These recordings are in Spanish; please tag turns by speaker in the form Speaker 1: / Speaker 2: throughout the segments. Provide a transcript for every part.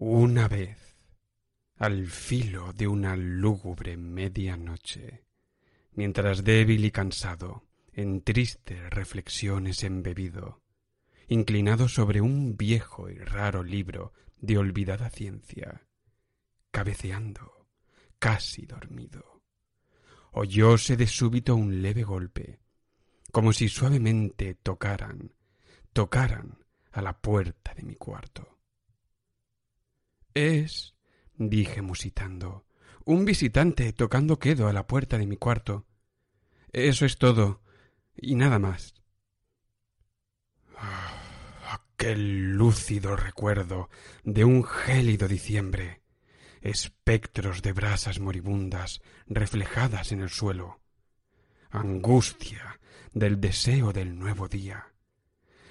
Speaker 1: Una vez, al filo de una lúgubre medianoche, mientras débil y cansado, en tristes reflexiones embebido, inclinado sobre un viejo y raro libro de olvidada ciencia, cabeceando, casi dormido, oyóse de súbito un leve golpe, como si suavemente tocaran, tocaran a la puerta de mi cuarto. Es, dije musitando, un visitante tocando quedo a la puerta de mi cuarto. Eso es todo, y nada más. Ah, aquel lúcido recuerdo de un gélido diciembre, espectros de brasas moribundas reflejadas en el suelo, angustia del deseo del nuevo día,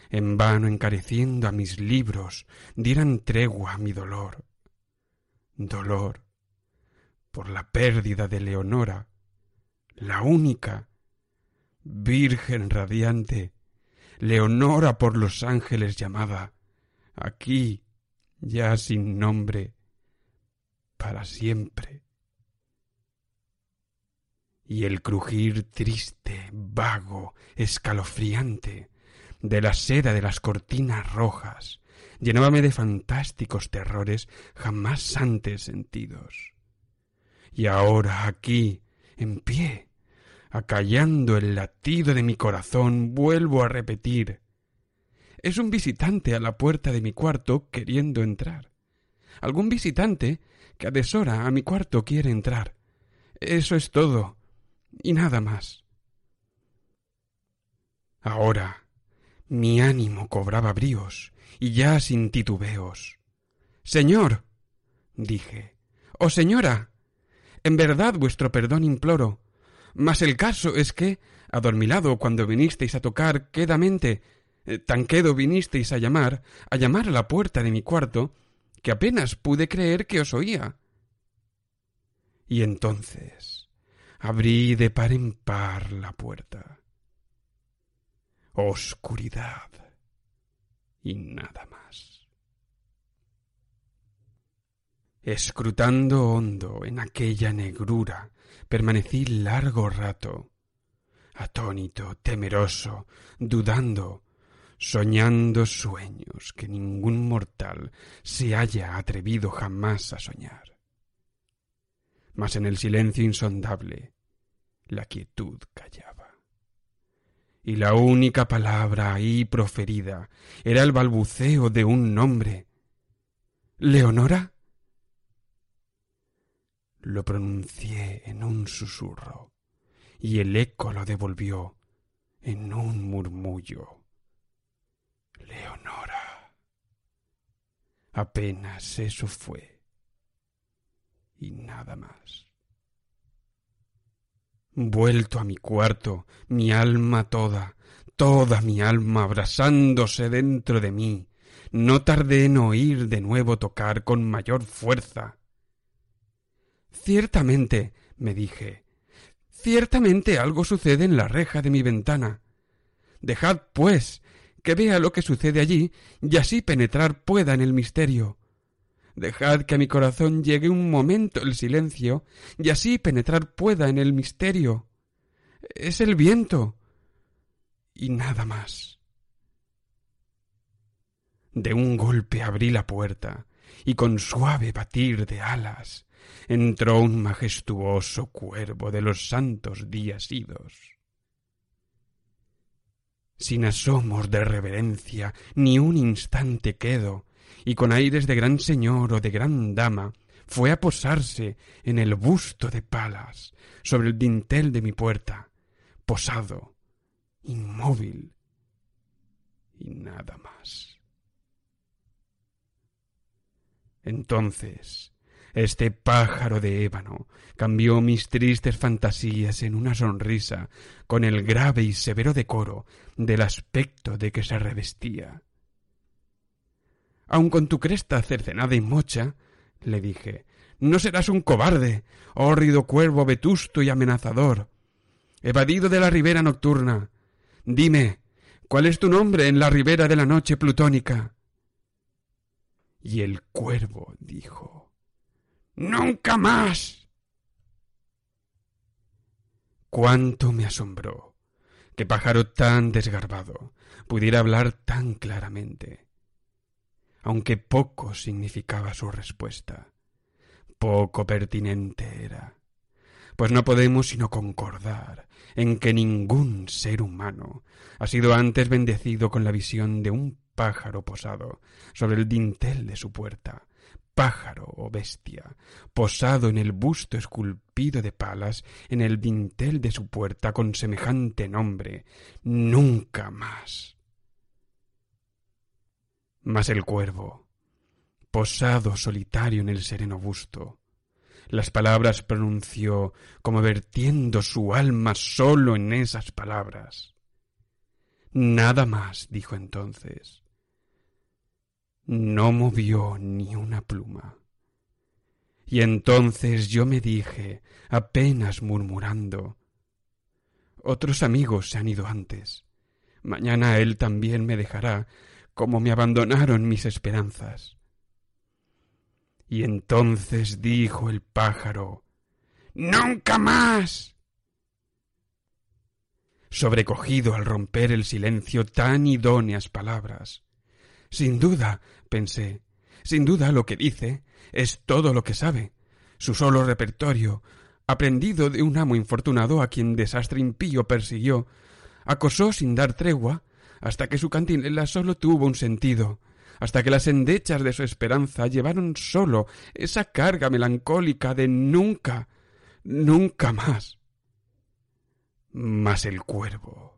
Speaker 1: en vano encareciendo a mis libros dieran tregua a mi dolor, dolor por la pérdida de Leonora, la única, Virgen radiante, Leonora por los ángeles llamada, aquí, ya sin nombre, para siempre. Y el crujir triste, vago, escalofriante, de la seda de las cortinas rojas, llenábame de fantásticos terrores jamás antes sentidos. Y ahora aquí, en pie, acallando el latido de mi corazón, vuelvo a repetir es un visitante a la puerta de mi cuarto queriendo entrar. Algún visitante que a deshora a mi cuarto quiere entrar. Eso es todo. Y nada más. Ahora mi ánimo cobraba bríos y ya sin titubeos. Señor, dije, oh señora, en verdad vuestro perdón imploro, mas el caso es que, adormilado cuando vinisteis a tocar quedamente, eh, tan quedo vinisteis a llamar, a llamar a la puerta de mi cuarto, que apenas pude creer que os oía. Y entonces abrí de par en par la puerta. Oscuridad y nada más. Escrutando hondo en aquella negrura, permanecí largo rato, atónito, temeroso, dudando, soñando sueños que ningún mortal se haya atrevido jamás a soñar. Mas en el silencio insondable la quietud callaba y la única palabra ahí proferida era el balbuceo de un nombre. ¿Leonora? Lo pronuncié en un susurro, y el eco lo devolvió en un murmullo. Leonora. Apenas eso fue, y nada más. Vuelto a mi cuarto, mi alma toda, toda mi alma abrasándose dentro de mí, no tardé en oír de nuevo tocar con mayor fuerza. Ciertamente, me dije, ciertamente algo sucede en la reja de mi ventana. Dejad, pues, que vea lo que sucede allí, y así penetrar pueda en el misterio. Dejad que a mi corazón llegue un momento el silencio, y así penetrar pueda en el misterio. Es el viento. Y nada más. De un golpe abrí la puerta, y con suave batir de alas entró un majestuoso cuervo de los santos días idos. Sin asomos de reverencia ni un instante quedo, y con aires de gran señor o de gran dama fue a posarse en el busto de Palas, sobre el dintel de mi puerta, posado, inmóvil y nada más. Entonces, este pájaro de ébano cambió mis tristes fantasías en una sonrisa con el grave y severo decoro del aspecto de que se revestía aun con tu cresta cercenada y mocha, le dije, no serás un cobarde, hórrido cuervo vetusto y amenazador, evadido de la ribera nocturna. Dime, ¿cuál es tu nombre en la ribera de la noche plutónica? y el cuervo dijo Nunca más. Cuánto me asombró que pájaro tan desgarbado pudiera hablar tan claramente, aunque poco significaba su respuesta, poco pertinente era, pues no podemos sino concordar en que ningún ser humano ha sido antes bendecido con la visión de un pájaro posado sobre el dintel de su puerta, pájaro o bestia, posado en el busto esculpido de palas en el dintel de su puerta con semejante nombre, nunca más. Mas el cuervo, posado solitario en el sereno busto, las palabras pronunció como vertiendo su alma solo en esas palabras. Nada más, dijo entonces, no movió ni una pluma. Y entonces yo me dije, apenas murmurando, otros amigos se han ido antes. Mañana él también me dejará, como me abandonaron mis esperanzas. Y entonces dijo el pájaro, Nunca más. Sobrecogido al romper el silencio tan idóneas palabras, sin duda, pensé, sin duda lo que dice es todo lo que sabe, su solo repertorio, aprendido de un amo infortunado a quien desastre impío persiguió, acosó sin dar tregua, hasta que su cantinela sólo tuvo un sentido, hasta que las endechas de su esperanza llevaron sólo esa carga melancólica de nunca, nunca más. Mas el cuervo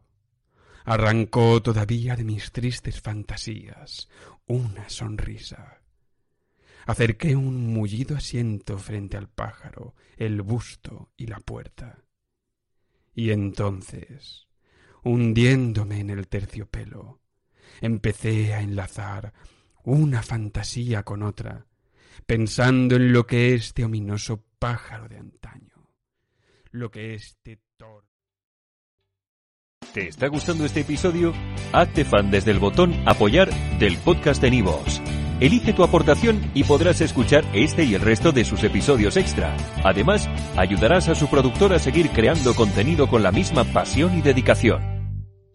Speaker 1: arrancó todavía de mis tristes fantasías una sonrisa. Acerqué un mullido asiento frente al pájaro, el busto y la puerta. Y entonces, hundiéndome en el terciopelo, empecé a enlazar una fantasía con otra, pensando en lo que este ominoso pájaro de antaño, lo que este tor
Speaker 2: ¿Te está gustando este episodio? Hazte fan desde el botón Apoyar del podcast de Nivos. Elige tu aportación y podrás escuchar este y el resto de sus episodios extra. Además, ayudarás a su productor a seguir creando contenido con la misma pasión y dedicación.